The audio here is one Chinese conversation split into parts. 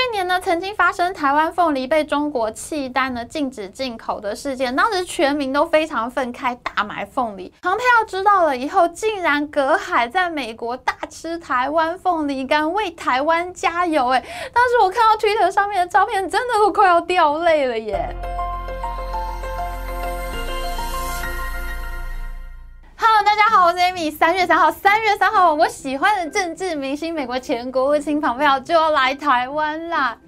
去年呢，曾经发生台湾凤梨被中国契丹呢禁止进口的事件，当时全民都非常愤慨，大买凤梨。庞佩奥知道了以后，竟然隔海在美国大吃台湾凤梨干，为台湾加油！哎，当时我看到 Twitter 上面的照片，真的都快要掉泪了耶。Hello，大家好，我是 Amy。三月三号，三月三号，我喜欢的政治明星，美国前国务卿蓬佩奥就要来台湾啦。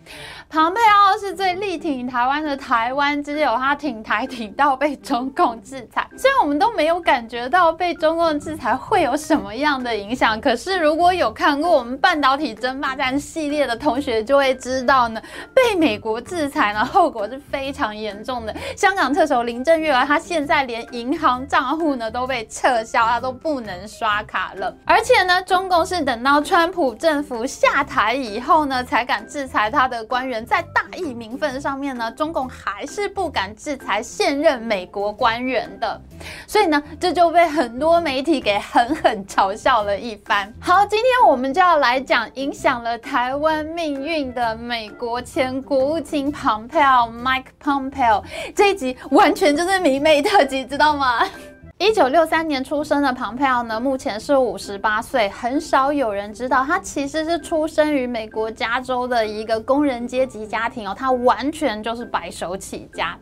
庞佩奥是最力挺台湾的台湾之友，他挺台挺到被中共制裁。虽然我们都没有感觉到被中共制裁会有什么样的影响，可是如果有看过我们半导体争霸战系列的同学就会知道呢，被美国制裁呢，后果是非常严重的。香港特首林郑月娥，她现在连银行账户呢都被撤销，她都不能刷卡了。而且呢，中共是等到川普政府下台以后呢，才敢制裁他的官员。在大义名分上面呢，中共还是不敢制裁现任美国官员的，所以呢，这就被很多媒体给狠狠嘲笑了一番。好，今天我们就要来讲影响了台湾命运的美国前国务卿蓬佩奥 （Mike Pompeo）。这一集完全就是迷妹特辑，知道吗？一九六三年出生的庞佩奥呢，目前是五十八岁。很少有人知道，他其实是出生于美国加州的一个工人阶级家庭哦。他完全就是白手起家。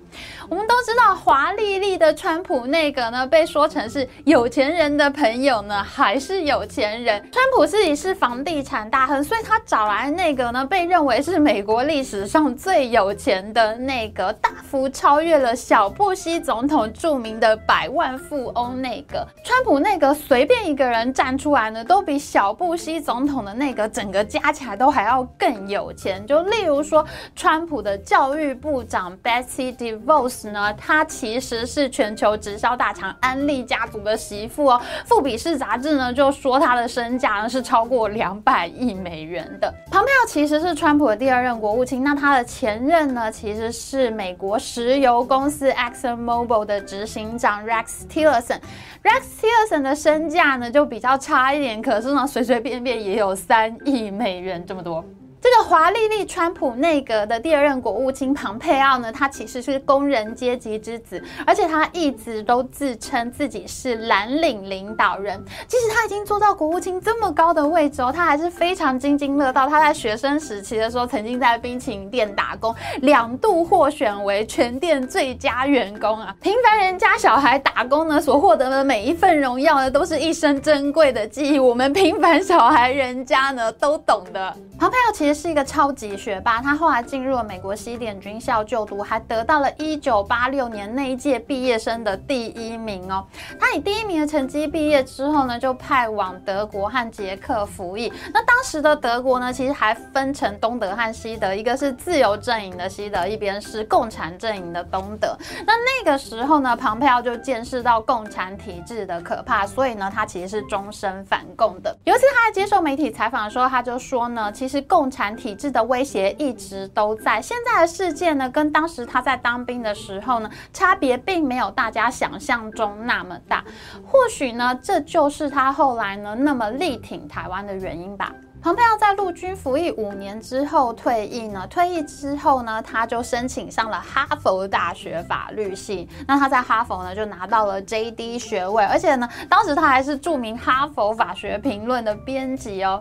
我们都知道，华丽丽的川普内阁呢，被说成是有钱人的朋友呢，还是有钱人。川普自己是房地产大亨，所以他找来的内阁呢，被认为是美国历史上最有钱的内阁，大幅超越了小布希总统著名的百万富欧内阁，川普内阁随便一个人站出来呢，都比小布希总统的内阁整个加起来都还要更有钱。就例如说，川普的教育部长 Betsy DeVos 呢，她其实是全球直销大厂安利家族的媳妇哦。富比士杂志呢就说她的身价呢是超过两百亿美元的。庞佩奥其实是川普的第二任国务卿，那他的前任呢其实是美国石油公司 Exxon Mobil 的执行长 Rex Tillerson。Rex Tillerson 的身价呢就比较差一点，可是呢随随便便也有三亿美元这么多。这个华丽丽川普内阁的第二任国务卿庞佩奥呢，他其实是工人阶级之子，而且他一直都自称自己是蓝领领导人。即使他已经做到国务卿这么高的位置哦，他还是非常津津乐道。他在学生时期的时候，曾经在冰淇淋店打工，两度获选为全店最佳员工啊！平凡人家小孩打工呢，所获得的每一份荣耀呢，都是一生珍贵的记忆。我们平凡小孩人家呢，都懂的。庞佩奥其实是一个超级学霸，他后来进入了美国西点军校就读，还得到了一九八六年那一届毕业生的第一名哦。他以第一名的成绩毕业之后呢，就派往德国和捷克服役。那当时的德国呢，其实还分成东德和西德，一个是自由阵营的西德，一边是共产阵营的东德。那那个时候呢，庞佩奥就见识到共产体制的可怕，所以呢，他其实是终身反共的。有一次他在接受媒体采访的时候，他就说呢，其实共产体制的威胁一直都在。现在的世界呢，跟当时他在当兵的时候呢，差别并没有大家想象中那么大。或许呢，这就是他后来呢那么力挺台湾的原因吧。庞佩奥在陆军服役五年之后退役呢，退役之后呢，他就申请上了哈佛大学法律系。那他在哈佛呢就拿到了 JD 学位，而且呢，当时他还是著名哈佛法学评论的编辑哦。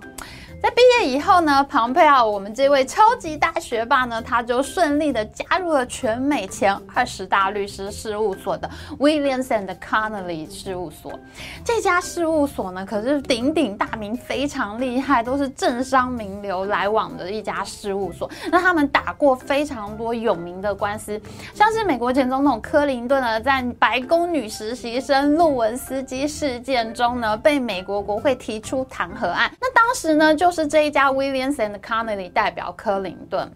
在毕业以后呢，庞佩奥，我们这位超级大学霸呢，他就顺利的加入了全美前二十大律师事务所的 Williams and Connolly 事务所。这家事务所呢，可是鼎鼎大名，非常厉害，都是政商名流来往的一家事务所。那他们打过非常多有名的官司，像是美国前总统克林顿呢，在白宫女实习生路文斯基事件中呢，被美国国会提出弹劾案。那当时呢，就就是这一家 Williams and Connolly 代表克林顿。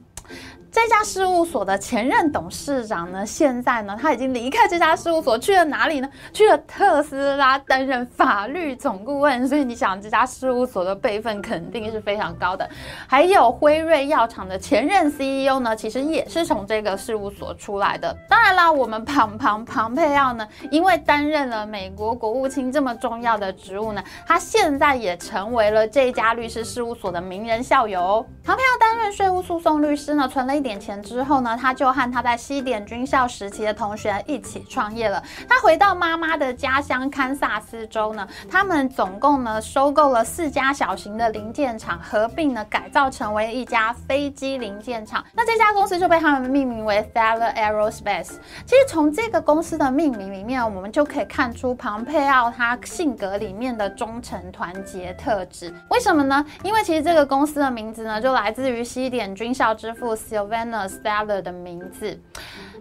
这家事务所的前任董事长呢，现在呢，他已经离开这家事务所，去了哪里呢？去了特斯拉担任法律总顾问。所以你想，这家事务所的辈分肯定是非常高的。还有辉瑞药厂的前任 CEO 呢，其实也是从这个事务所出来的。当然啦，我们庞庞庞佩奥呢，因为担任了美国国务卿这么重要的职务呢，他现在也成为了这家律师事务所的名人校友哦。庞佩奥担任税务诉讼律师呢，存了一点钱之后呢，他就和他在西点军校时期的同学一起创业了。他回到妈妈的家乡堪萨斯州呢，他们总共呢收购了四家小型的零件厂，合并呢改造成为一家飞机零件厂。那这家公司就被他们命名为 Thaler Aerospace。其实从这个公司的命名里面，我们就可以看出庞佩奥他性格里面的忠诚团结特质。为什么呢？因为其实这个公司的名字呢就来自于西点军校之父 Sylvanus Thaler 的名字。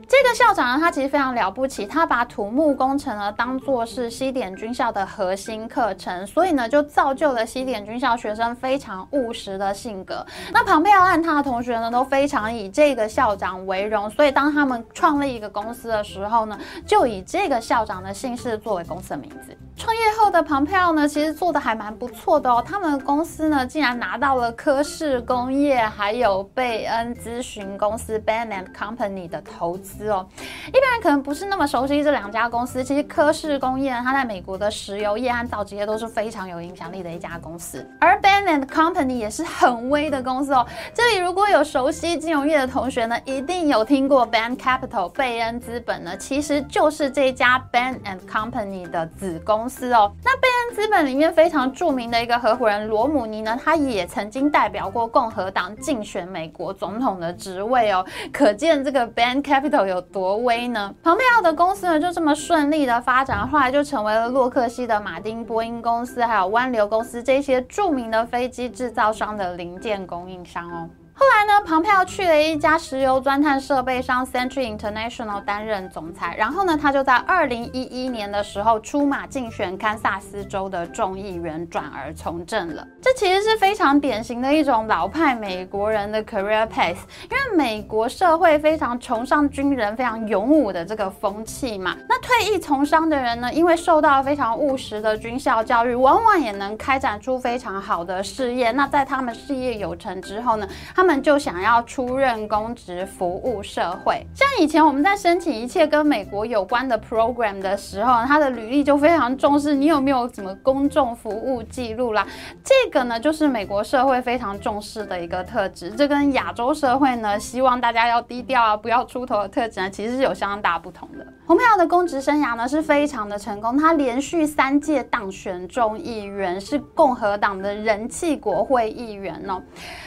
这个校长呢，他其实非常了不起，他把土木工程呢当做是西点军校的核心课程，所以呢就造就了西点军校学生非常务实的性格。那庞佩奥和他的同学呢都非常以这个校长为荣，所以当他们创立一个公司的时候呢，就以这个校长的姓氏作为公司的名字。创业后的庞佩奥呢，其实做的还蛮不错的哦，他们公司呢竟然拿到了科氏工业还有贝恩咨询公司 Bain and Company 的投资。哦，一般人可能不是那么熟悉这两家公司。其实科氏工业呢，它在美国的石油业和造纸业都是非常有影响力的一家公司。而 Bain and Company 也是很威的公司哦。这里如果有熟悉金融业的同学呢，一定有听过 Bain Capital 贝恩资本呢，其实就是这家 Bain and Company 的子公司公司哦。那贝恩资本里面非常著名的一个合伙人罗姆尼呢，他也曾经代表过共和党竞选美国总统的职位哦。可见这个 Bain Capital 有多威呢？庞佩奥的公司呢，就这么顺利的发展，后来就成为了洛克希德马丁、波音公司，还有湾流公司这些著名的飞机制造商的零件供应商哦。后来呢，庞佩奥去了一家石油钻探设备商 Century International 担任总裁，然后呢，他就在二零一一年的时候出马竞选堪萨斯州的众议员，转而从政了。这其实是非常典型的一种老派美国人的 career path，因为美国社会非常崇尚军人非常勇武的这个风气嘛。那退役从商的人呢，因为受到非常务实的军校教育，往往也能开展出非常好的事业。那在他们事业有成之后呢，他他们就想要出任公职，服务社会。像以前我们在申请一切跟美国有关的 program 的时候，他的履历就非常重视你有没有什么公众服务记录啦。这个呢，就是美国社会非常重视的一个特质。这跟亚洲社会呢，希望大家要低调啊，不要出头的特质呢，其实是有相当大不同的。庞佩奥的公职生涯呢，是非常的成功，他连续三届当选众议员，是共和党的人气国会议员哦。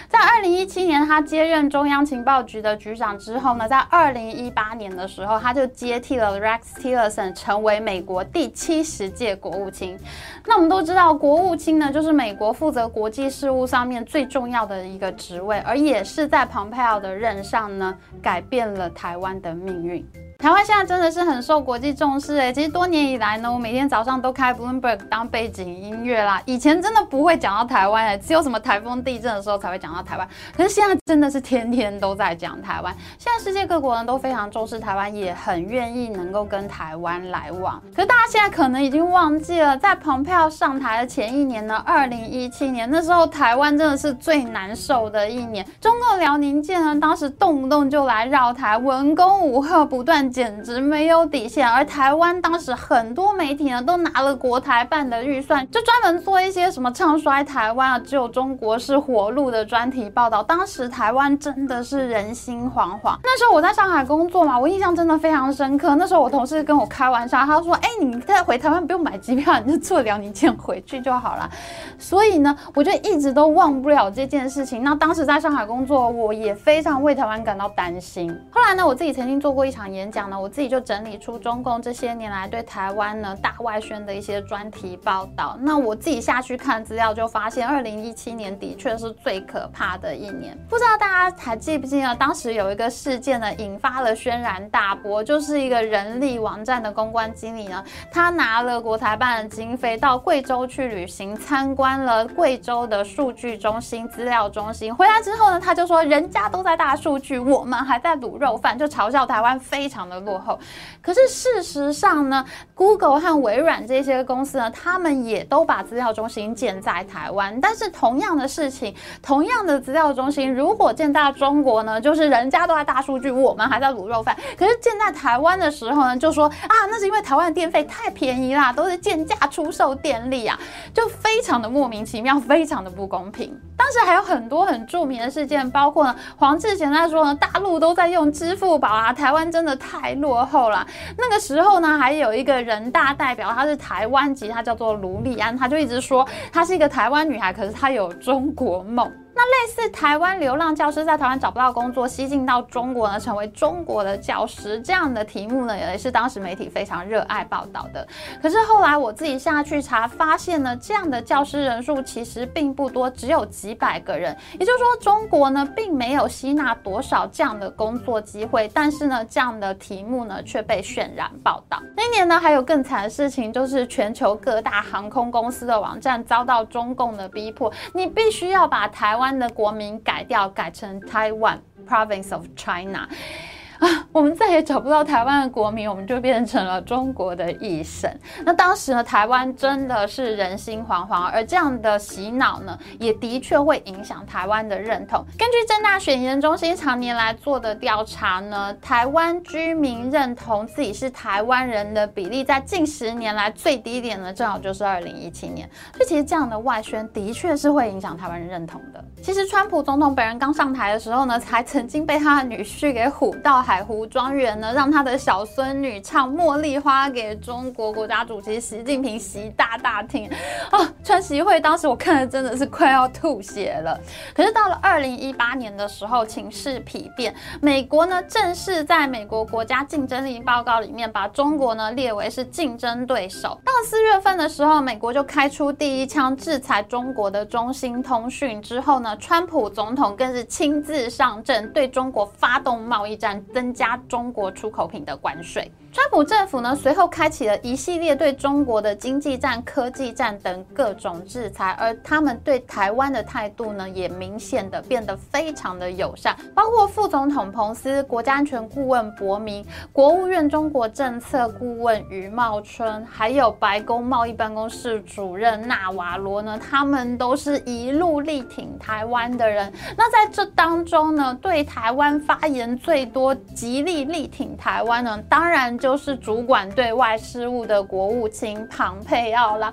在二零一七年，他接任中央情报局的局长之后呢，在二零一八年的时候，他就接替了 Rex Tillerson，成为美国第七十届国务卿。那我们都知道，国务卿呢，就是美国负责国际事务上面最重要的一个职位，而也是在蓬佩奥的任上呢，改变了台湾的命运。台湾现在真的是很受国际重视诶，其实多年以来呢，我每天早上都开 Bloomberg 当背景音乐啦。以前真的不会讲到台湾诶，只有什么台风、地震的时候才会讲到台湾。可是现在真的是天天都在讲台湾。现在世界各国人都非常重视台湾，也很愿意能够跟台湾来往。可是大家现在可能已经忘记了，在蓬佩奥上台的前一年呢，二零一七年，那时候台湾真的是最难受的一年。中共辽宁舰呢，当时动不动就来绕台，文攻武吓不断。简直没有底线，而台湾当时很多媒体呢，都拿了国台办的预算，就专门做一些什么唱衰台湾啊，只有中国是活路的专题报道。当时台湾真的是人心惶惶。那时候我在上海工作嘛，我印象真的非常深刻。那时候我同事跟我开玩笑，他说：“哎，你再回台湾不用买机票，你就坐辽宁舰回去就好了。”所以呢，我就一直都忘不了这件事情。那当时在上海工作，我也非常为台湾感到担心。后来呢，我自己曾经做过一场演讲讲。呢我自己就整理出中共这些年来对台湾呢大外宣的一些专题报道。那我自己下去看资料，就发现二零一七年的确是最可怕的一年。不知道大家还记不记得，当时有一个事件呢，引发了轩然大波，就是一个人力网站的公关经理呢，他拿了国台办的经费到贵州去旅行，参观了贵州的数据中心、资料中心，回来之后呢，他就说人家都在大数据，我们还在卤肉饭，就嘲笑台湾非常。的落后。可是事实上呢，Google 和微软这些公司呢，他们也都把资料中心建在台湾。但是同样的事情，同样的资料中心，如果建在中国呢，就是人家都在大数据，我们还在卤肉饭。可是建在台湾的时候呢，就说啊，那是因为台湾的电费太便宜啦，都是贱价出售电力啊，就非常的莫名其妙，非常的不公平。当时还有很多很著名的事件，包括呢，黄志贤在说呢，大陆都在用支付宝啊，台湾真的太太落后了。那个时候呢，还有一个人大代表，她是台湾籍，她叫做卢丽安，她就一直说她是一个台湾女孩，可是她有中国梦。那类似台湾流浪教师在台湾找不到工作，西进到中国呢，成为中国的教师这样的题目呢，也是当时媒体非常热爱报道的。可是后来我自己下去查，发现呢，这样的教师人数其实并不多，只有几百个人。也就是说，中国呢并没有吸纳多少这样的工作机会，但是呢，这样的题目呢却被渲染报道。那一年呢，还有更惨的事情，就是全球各大航空公司的网站遭到中共的逼迫，你必须要把台湾。的国民改掉，改成 Taiwan Province of China。啊，我们再也找不到台湾的国民，我们就变成了中国的一省。那当时呢，台湾真的是人心惶惶，而这样的洗脑呢，也的确会影响台湾的认同。根据政大选研中心常年来做的调查呢，台湾居民认同自己是台湾人的比例，在近十年来最低点呢，正好就是二零一七年。所以其实这样的外宣的确是会影响台湾人认同的。其实川普总统本人刚上台的时候呢，才曾经被他的女婿给唬到。海湖庄园呢，让他的小孙女唱《茉莉花》给中国国家主席习近平习大大听啊！川习会当时我看的真的是快要吐血了。可是到了二零一八年的时候，情势丕变，美国呢正式在美国国家竞争力报告里面把中国呢列为是竞争对手。到四月份的时候，美国就开出第一枪制裁中国的中兴通讯之后呢，川普总统更是亲自上阵，对中国发动贸易战。增加中国出口品的关税。川普政府呢，随后开启了一系列对中国的经济战、科技战等各种制裁，而他们对台湾的态度呢，也明显的变得非常的友善。包括副总统彭斯、国家安全顾问伯明、国务院中国政策顾问余茂春，还有白宫贸易办公室主任纳瓦罗呢，他们都是一路力挺台湾的人。那在这当中呢，对台湾发言最多、极力力挺台湾呢，当然。就是主管对外事务的国务卿庞佩奥啦。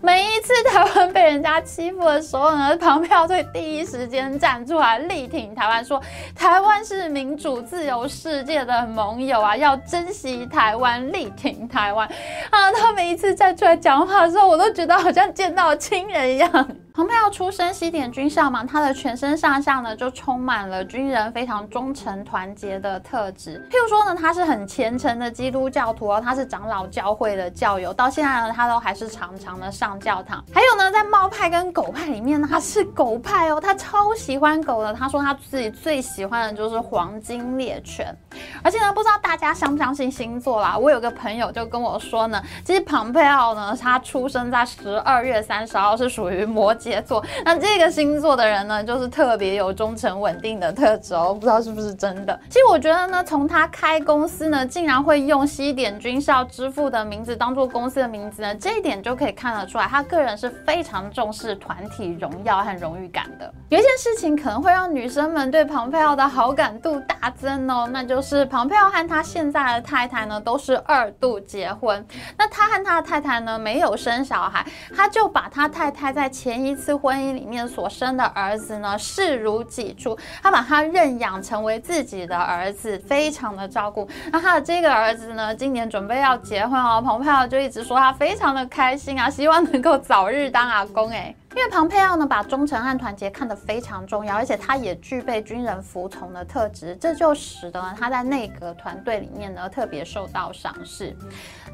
每一次台湾被人家欺负的时候呢，庞佩奥会第一时间站出来力挺台湾，说台湾是民主自由世界的盟友啊，要珍惜台湾，力挺台湾啊。他每一次站出来讲话的时候，我都觉得好像见到亲人一样。庞佩奥出身西点军校嘛，他的全身上下呢就充满了军人非常忠诚团结的特质。譬如说呢，他是很虔诚的基督教徒哦，他是长老教会的教友，到现在呢他都还是常常的上教堂。还有呢，在猫派跟狗派里面呢，他是狗派哦，他超喜欢狗的。他说他自己最喜欢的就是黄金猎犬。而且呢，不知道大家相不相信星座啦？我有个朋友就跟我说呢，其实庞佩奥呢，他出生在十二月三十号，是属于摩羯座。那这个星座的人呢，就是特别有忠诚稳定的特质哦。不知道是不是真的？其实我觉得呢，从他开公司呢，竟然会用西点军校之父的名字当做公司的名字呢，这一点就可以看得出来，他个人是非常重视团体荣耀和荣誉感的。有一件事情可能会让女生们对庞佩奥的好感度大增哦，那就是庞佩奥和他现在的太太呢，都是二度结婚。那他和他的太太呢，没有生小孩，他就把他太太在前一一次婚姻里面所生的儿子呢，视如己出，他把他认养成为自己的儿子，非常的照顾。那他的这个儿子呢，今年准备要结婚哦，彭佩奥就一直说他非常的开心啊，希望能够早日当阿公诶。因为庞佩奥呢，把忠诚和团结看得非常重要，而且他也具备军人服从的特质，这就使得他在内阁团队里面呢特别受到赏识。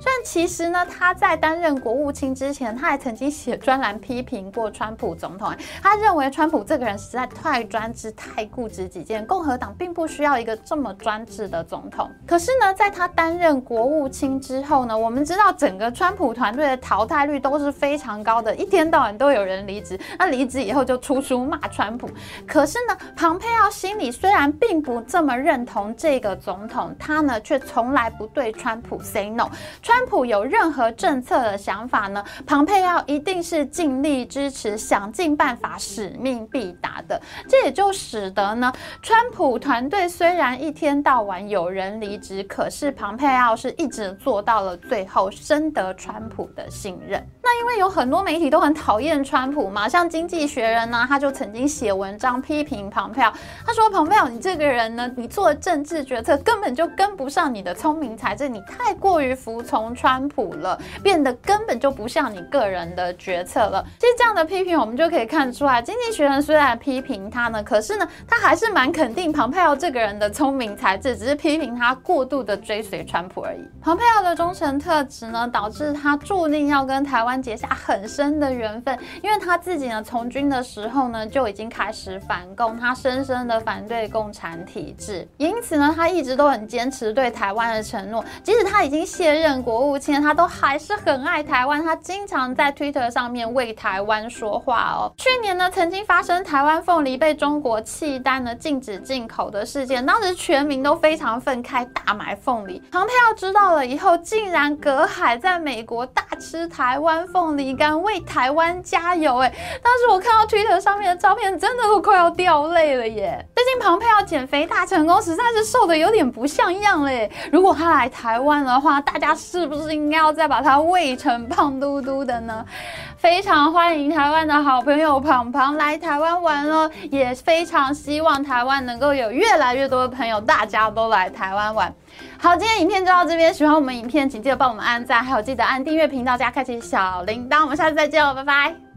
虽然其实呢他在担任国务卿之前，他还曾经写专栏批评过川普总统，他认为川普这个人实在太专制、太固执己见，共和党并不需要一个这么专制的总统。可是呢，在他担任国务卿之后呢，我们知道整个川普团队的淘汰率都是非常高的，一天到晚都有人。离职。那离职以后就出书骂川普。可是呢，庞佩奥心里虽然并不这么认同这个总统，他呢却从来不对川普 say no。川普有任何政策的想法呢，庞佩奥一定是尽力支持，想尽办法，使命必达的。这也就使得呢，川普团队虽然一天到晚有人离职，可是庞佩奥是一直做到了最后，深得川普的信任。那因为有很多媒体都很讨厌川普嘛，像《经济学人》呢，他就曾经写文章批评庞佩奥，他说：“庞佩奥，你这个人呢，你做政治决策根本就跟不上你的聪明才智，你太过于服从川普了，变得根本就不像你个人的决策了。”其实这样的批评，我们就可以看出来，《经济学人》虽然批评他呢，可是呢，他还是蛮肯定庞佩奥这个人的聪明才智，只是批评他过度的追随川普而已。庞佩奥的忠诚特质呢，导致他注定要跟台湾结下很深的缘分，因为他他自己呢，从军的时候呢，就已经开始反共，他深深的反对共产体制，因此呢，他一直都很坚持对台湾的承诺，即使他已经卸任国务卿，他都还是很爱台湾，他经常在 Twitter 上面为台湾说话哦。去年呢，曾经发生台湾凤梨被中国契丹呢禁止进口的事件，当时全民都非常愤慨，大买凤梨。庞佩奥知道了以后，竟然隔海在美国大吃台湾凤梨。干为台湾加油哎！当时我看到 Twitter 上面的照片，真的都快要掉泪了耶。最近庞佩奥减肥大成功，实在是瘦得有点不像样嘞。如果他来台湾的话，大家是不是应该要再把他喂成胖嘟嘟的呢？非常欢迎台湾的好朋友庞庞来台湾玩哦，也非常希望台湾能够有越来越多的朋友，大家都来台湾玩。好，今天影片就到这边。喜欢我们影片，请记得帮我们按赞，还有记得按订阅频道加开启小铃铛。我们下次再见哦，拜拜。